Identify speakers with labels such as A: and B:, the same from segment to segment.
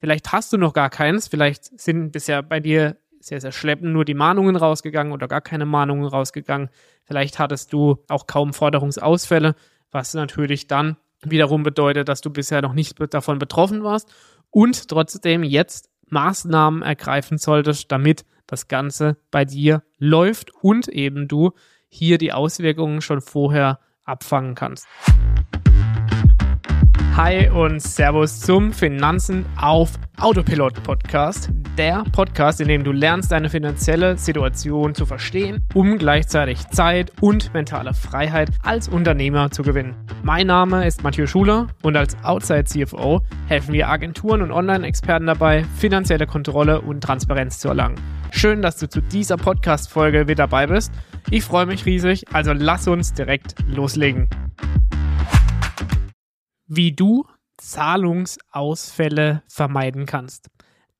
A: Vielleicht hast du noch gar keins, vielleicht sind bisher bei dir sehr, sehr schleppend nur die Mahnungen rausgegangen oder gar keine Mahnungen rausgegangen. Vielleicht hattest du auch kaum Forderungsausfälle, was natürlich dann wiederum bedeutet, dass du bisher noch nicht davon betroffen warst und trotzdem jetzt Maßnahmen ergreifen solltest, damit das Ganze bei dir läuft und eben du hier die Auswirkungen schon vorher abfangen kannst. Hi und Servus zum Finanzen auf Autopilot Podcast. Der Podcast, in dem du lernst, deine finanzielle Situation zu verstehen, um gleichzeitig Zeit und mentale Freiheit als Unternehmer zu gewinnen. Mein Name ist Mathieu Schuler und als Outside CFO helfen wir Agenturen und Online-Experten dabei, finanzielle Kontrolle und Transparenz zu erlangen. Schön, dass du zu dieser Podcast-Folge wieder dabei bist. Ich freue mich riesig, also lass uns direkt loslegen wie du Zahlungsausfälle vermeiden kannst.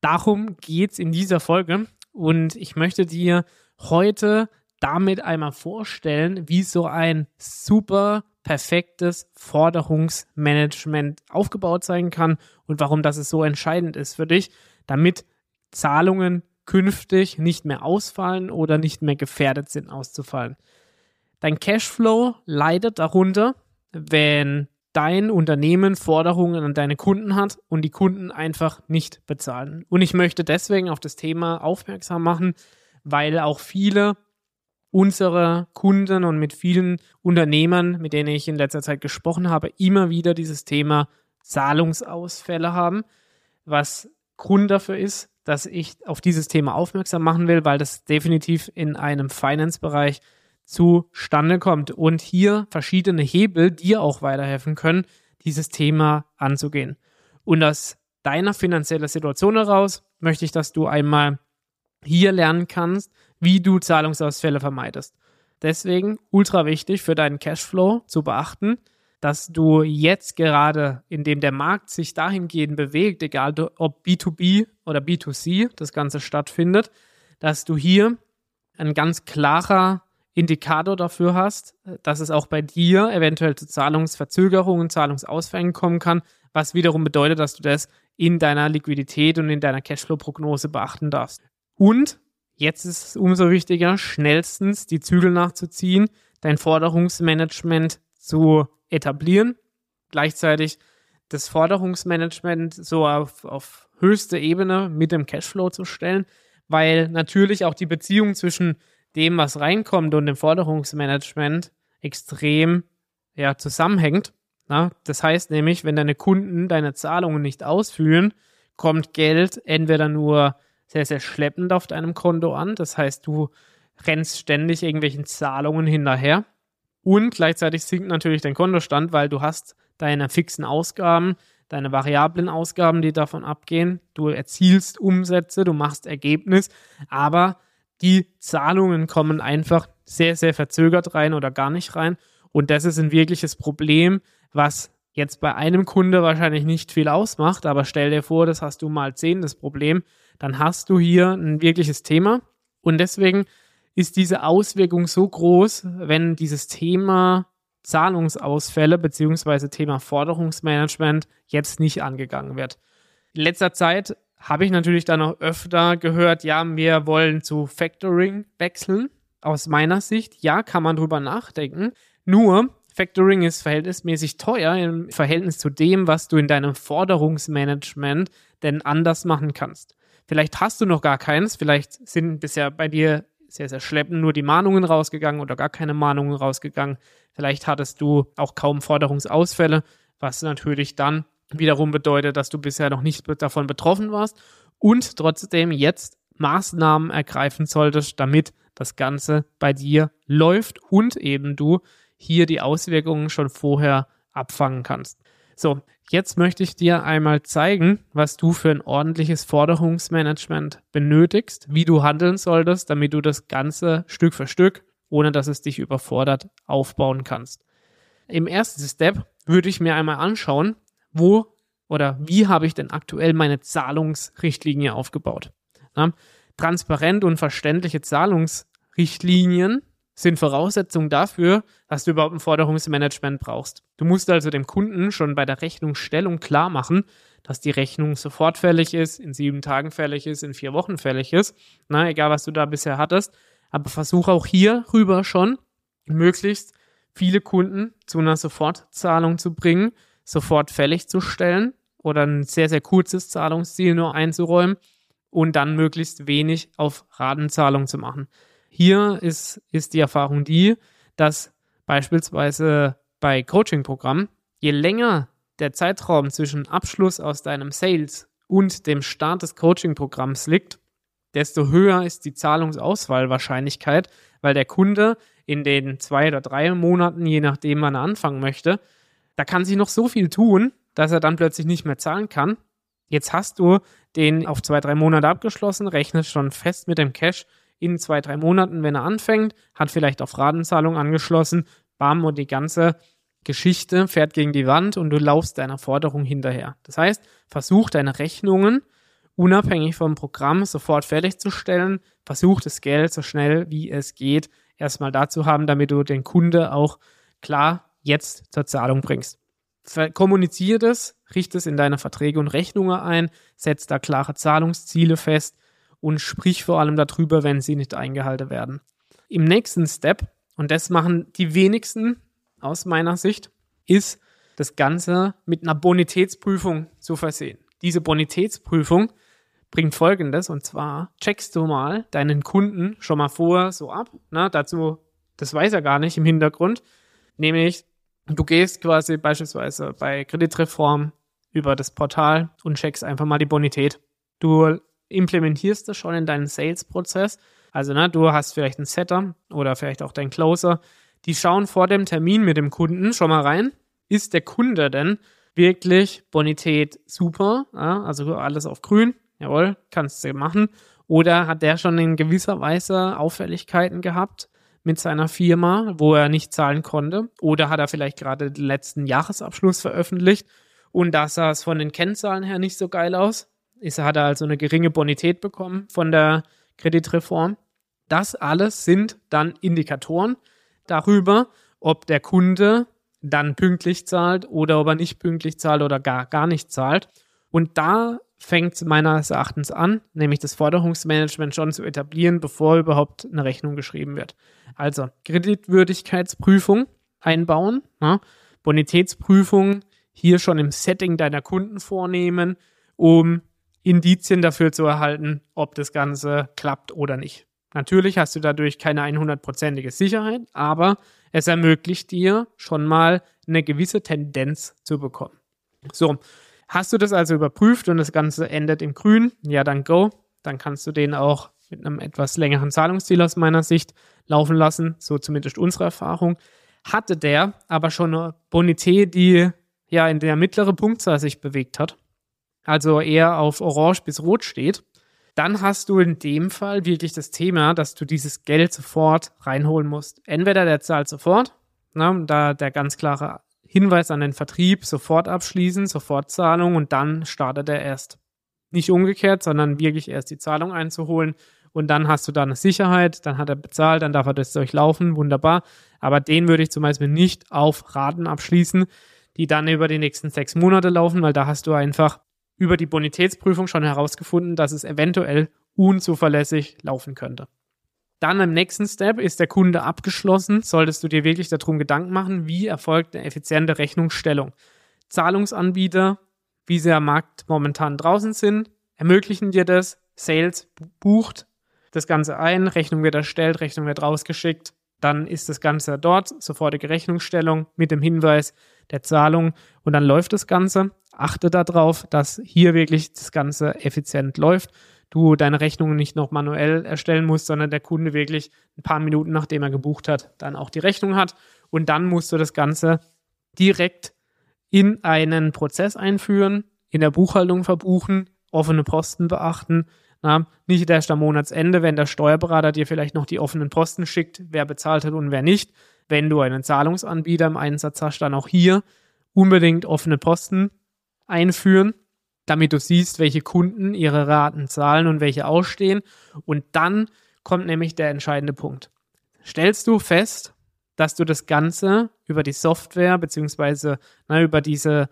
A: Darum geht es in dieser Folge und ich möchte dir heute damit einmal vorstellen, wie so ein super perfektes Forderungsmanagement aufgebaut sein kann und warum das so entscheidend ist für dich, damit Zahlungen künftig nicht mehr ausfallen oder nicht mehr gefährdet sind auszufallen. Dein Cashflow leidet darunter, wenn dein Unternehmen Forderungen an deine Kunden hat und die Kunden einfach nicht bezahlen. Und ich möchte deswegen auf das Thema aufmerksam machen, weil auch viele unserer Kunden und mit vielen Unternehmern, mit denen ich in letzter Zeit gesprochen habe, immer wieder dieses Thema Zahlungsausfälle haben, was Grund dafür ist, dass ich auf dieses Thema aufmerksam machen will, weil das definitiv in einem Finance-Bereich zustande kommt und hier verschiedene Hebel dir auch weiterhelfen können, dieses Thema anzugehen. Und aus deiner finanzieller Situation heraus möchte ich, dass du einmal hier lernen kannst, wie du Zahlungsausfälle vermeidest. Deswegen ultra wichtig für deinen Cashflow zu beachten, dass du jetzt gerade, in dem der Markt sich dahingehend bewegt, egal ob B2B oder B2C das Ganze stattfindet, dass du hier ein ganz klarer Indikator dafür hast, dass es auch bei dir eventuell zu Zahlungsverzögerungen, Zahlungsausfällen kommen kann, was wiederum bedeutet, dass du das in deiner Liquidität und in deiner Cashflow-Prognose beachten darfst. Und jetzt ist es umso wichtiger, schnellstens die Zügel nachzuziehen, dein Forderungsmanagement zu etablieren, gleichzeitig das Forderungsmanagement so auf, auf höchste Ebene mit dem Cashflow zu stellen, weil natürlich auch die Beziehung zwischen dem, was reinkommt und dem Forderungsmanagement extrem ja, zusammenhängt. Na? Das heißt nämlich, wenn deine Kunden deine Zahlungen nicht ausführen, kommt Geld entweder nur sehr, sehr schleppend auf deinem Konto an. Das heißt, du rennst ständig irgendwelchen Zahlungen hinterher. Und gleichzeitig sinkt natürlich dein Kontostand, weil du hast deine fixen Ausgaben, deine variablen Ausgaben, die davon abgehen. Du erzielst Umsätze, du machst Ergebnis, aber die Zahlungen kommen einfach sehr, sehr verzögert rein oder gar nicht rein. Und das ist ein wirkliches Problem, was jetzt bei einem Kunde wahrscheinlich nicht viel ausmacht, aber stell dir vor, das hast du mal zehn, das Problem, dann hast du hier ein wirkliches Thema. Und deswegen ist diese Auswirkung so groß, wenn dieses Thema Zahlungsausfälle beziehungsweise Thema Forderungsmanagement jetzt nicht angegangen wird. In letzter Zeit habe ich natürlich dann auch öfter gehört, ja, wir wollen zu Factoring wechseln. Aus meiner Sicht, ja, kann man drüber nachdenken. Nur, Factoring ist verhältnismäßig teuer im Verhältnis zu dem, was du in deinem Forderungsmanagement denn anders machen kannst. Vielleicht hast du noch gar keins, vielleicht sind bisher bei dir sehr, sehr schleppend nur die Mahnungen rausgegangen oder gar keine Mahnungen rausgegangen. Vielleicht hattest du auch kaum Forderungsausfälle, was natürlich dann wiederum bedeutet, dass du bisher noch nicht davon betroffen warst und trotzdem jetzt Maßnahmen ergreifen solltest, damit das Ganze bei dir läuft und eben du hier die Auswirkungen schon vorher abfangen kannst. So, jetzt möchte ich dir einmal zeigen, was du für ein ordentliches Forderungsmanagement benötigst, wie du handeln solltest, damit du das Ganze Stück für Stück, ohne dass es dich überfordert, aufbauen kannst. Im ersten Step würde ich mir einmal anschauen, wo oder wie habe ich denn aktuell meine Zahlungsrichtlinie aufgebaut? Ja, transparent und verständliche Zahlungsrichtlinien sind Voraussetzungen dafür, dass du überhaupt ein Forderungsmanagement brauchst. Du musst also dem Kunden schon bei der Rechnungsstellung klar machen, dass die Rechnung sofort fällig ist, in sieben Tagen fällig ist, in vier Wochen fällig ist. Na, egal was du da bisher hattest. Aber versuch auch hier rüber schon möglichst viele Kunden zu einer Sofortzahlung zu bringen, sofort fällig zu stellen oder ein sehr, sehr kurzes Zahlungsziel nur einzuräumen und dann möglichst wenig auf Ratenzahlung zu machen. Hier ist, ist die Erfahrung die, dass beispielsweise bei Coaching-Programmen, je länger der Zeitraum zwischen Abschluss aus deinem Sales und dem Start des Coaching-Programms liegt, desto höher ist die Zahlungsauswahlwahrscheinlichkeit, weil der Kunde in den zwei oder drei Monaten, je nachdem wann er anfangen möchte, da kann sich noch so viel tun, dass er dann plötzlich nicht mehr zahlen kann. Jetzt hast du den auf zwei, drei Monate abgeschlossen, rechnest schon fest mit dem Cash in zwei, drei Monaten, wenn er anfängt, hat vielleicht auf Ratenzahlung angeschlossen, bam, und die ganze Geschichte fährt gegen die Wand und du laufst deiner Forderung hinterher. Das heißt, versuch deine Rechnungen unabhängig vom Programm sofort fertigzustellen. Versuch das Geld so schnell wie es geht erstmal dazu haben, damit du den Kunde auch klar jetzt zur Zahlung bringst. Kommuniziere das, richte es in deine Verträge und Rechnungen ein, setz da klare Zahlungsziele fest und sprich vor allem darüber, wenn sie nicht eingehalten werden. Im nächsten Step, und das machen die wenigsten aus meiner Sicht, ist das Ganze mit einer Bonitätsprüfung zu versehen. Diese Bonitätsprüfung bringt folgendes, und zwar checkst du mal deinen Kunden schon mal vor so ab. Ne? Dazu, das weiß er gar nicht im Hintergrund. Nämlich, du gehst quasi beispielsweise bei Kreditreform über das Portal und checkst einfach mal die Bonität. Du implementierst das schon in deinen Sales-Prozess. Also, ne, du hast vielleicht einen Setter oder vielleicht auch deinen Closer. Die schauen vor dem Termin mit dem Kunden schon mal rein. Ist der Kunde denn wirklich Bonität super? Ja, also alles auf grün. Jawohl, kannst du machen. Oder hat der schon in gewisser Weise Auffälligkeiten gehabt mit seiner Firma, wo er nicht zahlen konnte? Oder hat er vielleicht gerade den letzten Jahresabschluss veröffentlicht und da sah es von den Kennzahlen her nicht so geil aus? Ist, hat er also eine geringe Bonität bekommen von der Kreditreform? Das alles sind dann Indikatoren darüber, ob der Kunde dann pünktlich zahlt oder ob er nicht pünktlich zahlt oder gar, gar nicht zahlt. Und da fängt es meines Erachtens an, nämlich das Forderungsmanagement schon zu etablieren, bevor überhaupt eine Rechnung geschrieben wird. Also Kreditwürdigkeitsprüfung einbauen, ne? Bonitätsprüfung hier schon im Setting deiner Kunden vornehmen, um Indizien dafür zu erhalten, ob das Ganze klappt oder nicht. Natürlich hast du dadurch keine 100%ige Sicherheit, aber es ermöglicht dir schon mal eine gewisse Tendenz zu bekommen. So, Hast du das also überprüft und das Ganze endet im Grün? Ja, dann go. Dann kannst du den auch mit einem etwas längeren Zahlungsziel aus meiner Sicht laufen lassen. So zumindest unsere Erfahrung. Hatte der aber schon eine Bonität, die ja in der mittleren Punktzahl sich bewegt hat, also eher auf Orange bis Rot steht, dann hast du in dem Fall wirklich das Thema, dass du dieses Geld sofort reinholen musst. Entweder der zahlt sofort, na, da der ganz klare Hinweis an den Vertrieb, sofort abschließen, Sofortzahlung und dann startet er erst. Nicht umgekehrt, sondern wirklich erst die Zahlung einzuholen und dann hast du da eine Sicherheit, dann hat er bezahlt, dann darf er das durchlaufen, wunderbar. Aber den würde ich zum Beispiel nicht auf Raten abschließen, die dann über die nächsten sechs Monate laufen, weil da hast du einfach über die Bonitätsprüfung schon herausgefunden, dass es eventuell unzuverlässig laufen könnte. Dann im nächsten Step ist der Kunde abgeschlossen. Solltest du dir wirklich darum Gedanken machen, wie erfolgt eine effiziente Rechnungsstellung. Zahlungsanbieter, wie sie am Markt momentan draußen sind, ermöglichen dir das. Sales bucht das Ganze ein, Rechnung wird erstellt, Rechnung wird rausgeschickt. Dann ist das Ganze dort, sofortige Rechnungsstellung mit dem Hinweis der Zahlung und dann läuft das Ganze. Achte darauf, dass hier wirklich das Ganze effizient läuft du deine Rechnungen nicht noch manuell erstellen musst, sondern der Kunde wirklich ein paar Minuten nachdem er gebucht hat, dann auch die Rechnung hat. Und dann musst du das Ganze direkt in einen Prozess einführen, in der Buchhaltung verbuchen, offene Posten beachten. Na, nicht erst am Monatsende, wenn der Steuerberater dir vielleicht noch die offenen Posten schickt, wer bezahlt hat und wer nicht. Wenn du einen Zahlungsanbieter im Einsatz hast, dann auch hier unbedingt offene Posten einführen damit du siehst, welche Kunden ihre Raten zahlen und welche ausstehen. Und dann kommt nämlich der entscheidende Punkt. Stellst du fest, dass du das Ganze über die Software beziehungsweise na, über diese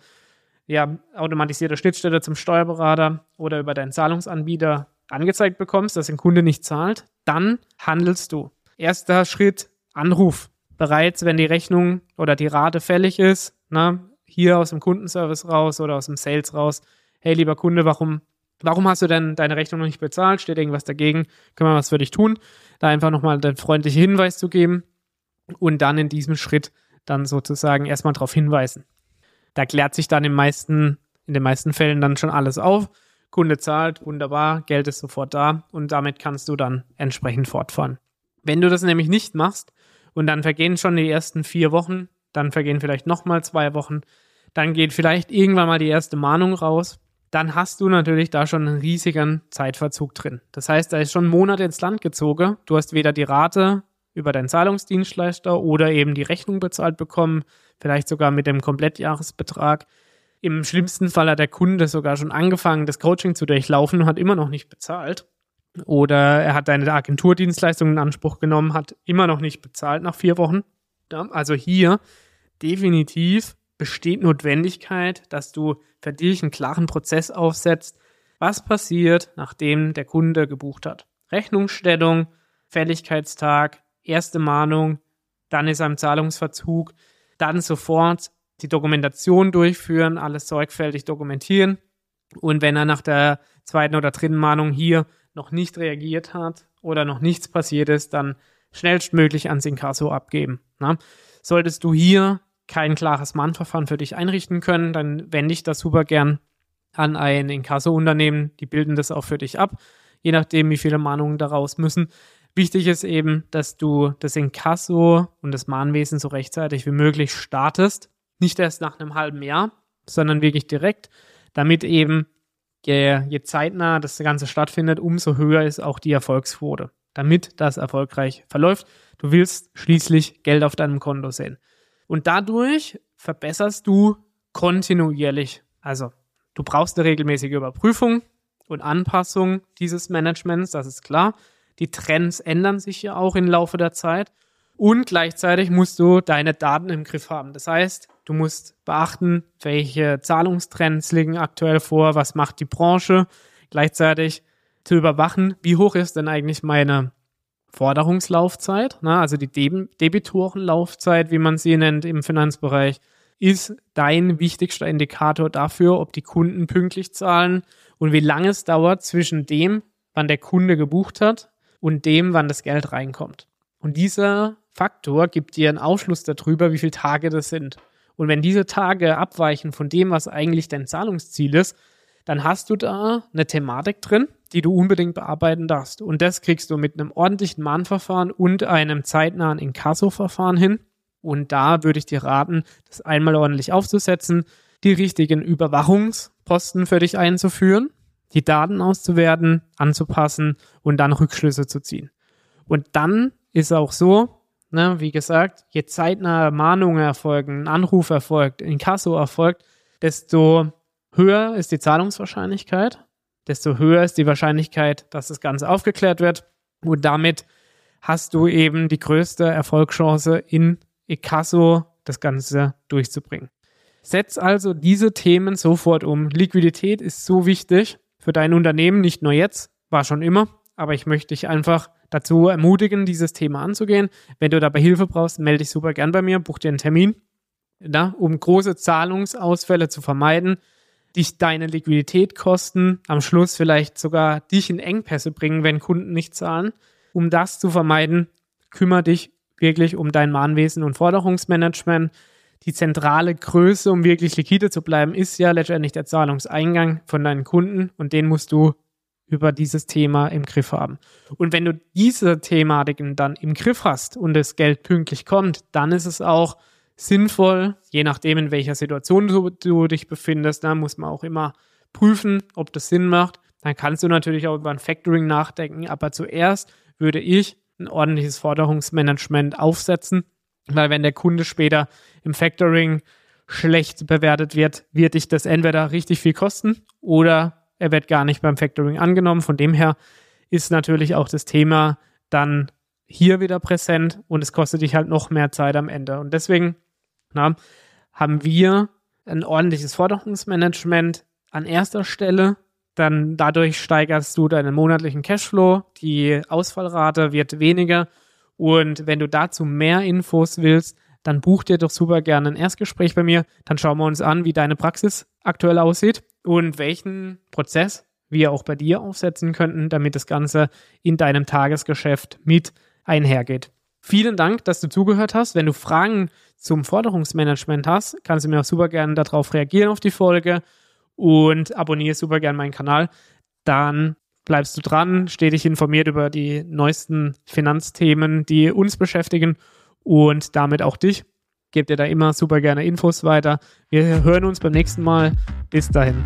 A: ja, automatisierte Schnittstelle zum Steuerberater oder über deinen Zahlungsanbieter angezeigt bekommst, dass ein Kunde nicht zahlt, dann handelst du. Erster Schritt, Anruf. Bereits, wenn die Rechnung oder die Rate fällig ist, na, hier aus dem Kundenservice raus oder aus dem Sales raus. Hey, lieber Kunde, warum, warum hast du denn deine Rechnung noch nicht bezahlt? Steht irgendwas dagegen? Können wir was für dich tun? Da einfach nochmal den freundlichen Hinweis zu geben und dann in diesem Schritt dann sozusagen erstmal darauf hinweisen. Da klärt sich dann im meisten, in den meisten Fällen dann schon alles auf. Kunde zahlt, wunderbar, Geld ist sofort da und damit kannst du dann entsprechend fortfahren. Wenn du das nämlich nicht machst und dann vergehen schon die ersten vier Wochen, dann vergehen vielleicht nochmal zwei Wochen, dann geht vielleicht irgendwann mal die erste Mahnung raus, dann hast du natürlich da schon einen riesigen Zeitverzug drin. Das heißt, da ist schon Monate ins Land gezogen. Du hast weder die Rate über deinen Zahlungsdienstleister oder eben die Rechnung bezahlt bekommen, vielleicht sogar mit dem Komplettjahresbetrag. Im schlimmsten Fall hat der Kunde sogar schon angefangen, das Coaching zu durchlaufen und hat immer noch nicht bezahlt. Oder er hat deine Agenturdienstleistung in Anspruch genommen, hat immer noch nicht bezahlt nach vier Wochen. Also hier definitiv besteht Notwendigkeit, dass du für dich einen klaren Prozess aufsetzt, was passiert, nachdem der Kunde gebucht hat. Rechnungsstellung, Fälligkeitstag, erste Mahnung, dann ist er im Zahlungsverzug, dann sofort die Dokumentation durchführen, alles sorgfältig dokumentieren. Und wenn er nach der zweiten oder dritten Mahnung hier noch nicht reagiert hat oder noch nichts passiert ist, dann schnellstmöglich ans Inkasso abgeben. Na? Solltest du hier kein klares Mahnverfahren für dich einrichten können, dann wende ich das super gern an ein Inkasso-Unternehmen. Die bilden das auch für dich ab, je nachdem, wie viele Mahnungen daraus müssen. Wichtig ist eben, dass du das Inkasso und das Mahnwesen so rechtzeitig wie möglich startest. Nicht erst nach einem halben Jahr, sondern wirklich direkt, damit eben je, je zeitnah das Ganze stattfindet, umso höher ist auch die Erfolgsquote, damit das erfolgreich verläuft. Du willst schließlich Geld auf deinem Konto sehen. Und dadurch verbesserst du kontinuierlich. Also, du brauchst eine regelmäßige Überprüfung und Anpassung dieses Managements, das ist klar. Die Trends ändern sich ja auch im Laufe der Zeit. Und gleichzeitig musst du deine Daten im Griff haben. Das heißt, du musst beachten, welche Zahlungstrends liegen aktuell vor, was macht die Branche. Gleichzeitig zu überwachen, wie hoch ist denn eigentlich meine Forderungslaufzeit, na, also die Deb Debitorenlaufzeit, wie man sie nennt im Finanzbereich, ist dein wichtigster Indikator dafür, ob die Kunden pünktlich zahlen und wie lange es dauert zwischen dem, wann der Kunde gebucht hat und dem, wann das Geld reinkommt. Und dieser Faktor gibt dir einen Aufschluss darüber, wie viele Tage das sind. Und wenn diese Tage abweichen von dem, was eigentlich dein Zahlungsziel ist, dann hast du da eine Thematik drin, die du unbedingt bearbeiten darfst. Und das kriegst du mit einem ordentlichen Mahnverfahren und einem zeitnahen Inkasso-Verfahren hin. Und da würde ich dir raten, das einmal ordentlich aufzusetzen, die richtigen Überwachungsposten für dich einzuführen die Daten auszuwerten, anzupassen und dann Rückschlüsse zu ziehen. Und dann ist auch so, ne, wie gesagt, je zeitnah Mahnungen erfolgen, ein Anruf erfolgt, Inkasso erfolgt, desto höher ist die Zahlungswahrscheinlichkeit, desto höher ist die Wahrscheinlichkeit, dass das Ganze aufgeklärt wird. Und damit hast du eben die größte Erfolgschance in Inkasso das Ganze durchzubringen. Setz also diese Themen sofort um. Liquidität ist so wichtig für dein Unternehmen, nicht nur jetzt, war schon immer, aber ich möchte dich einfach dazu ermutigen, dieses Thema anzugehen. Wenn du dabei Hilfe brauchst, melde dich super gern bei mir, buch dir einen Termin, na, um große Zahlungsausfälle zu vermeiden, dich deine Liquidität kosten, am Schluss vielleicht sogar dich in Engpässe bringen, wenn Kunden nicht zahlen. Um das zu vermeiden, kümmere dich wirklich um dein Mahnwesen und Forderungsmanagement die zentrale Größe, um wirklich liquide zu bleiben, ist ja letztendlich der Zahlungseingang von deinen Kunden und den musst du über dieses Thema im Griff haben. Und wenn du diese Thematiken dann im Griff hast und das Geld pünktlich kommt, dann ist es auch sinnvoll, je nachdem, in welcher Situation du, du dich befindest, da muss man auch immer prüfen, ob das Sinn macht. Dann kannst du natürlich auch über ein Factoring nachdenken, aber zuerst würde ich ein ordentliches Forderungsmanagement aufsetzen weil wenn der Kunde später im Factoring schlecht bewertet wird, wird dich das entweder richtig viel kosten oder er wird gar nicht beim Factoring angenommen. Von dem her ist natürlich auch das Thema dann hier wieder präsent und es kostet dich halt noch mehr Zeit am Ende. Und deswegen na, haben wir ein ordentliches Forderungsmanagement an erster Stelle. Dann dadurch steigerst du deinen monatlichen Cashflow. Die Ausfallrate wird weniger. Und wenn du dazu mehr Infos willst, dann buch dir doch super gerne ein Erstgespräch bei mir. Dann schauen wir uns an, wie deine Praxis aktuell aussieht und welchen Prozess wir auch bei dir aufsetzen könnten, damit das Ganze in deinem Tagesgeschäft mit einhergeht. Vielen Dank, dass du zugehört hast. Wenn du Fragen zum Forderungsmanagement hast, kannst du mir auch super gerne darauf reagieren auf die Folge und abonniere super gerne meinen Kanal. Dann bleibst du dran, steh dich informiert über die neuesten Finanzthemen, die uns beschäftigen und damit auch dich. Gebt dir da immer super gerne Infos weiter. Wir hören uns beim nächsten Mal. Bis dahin.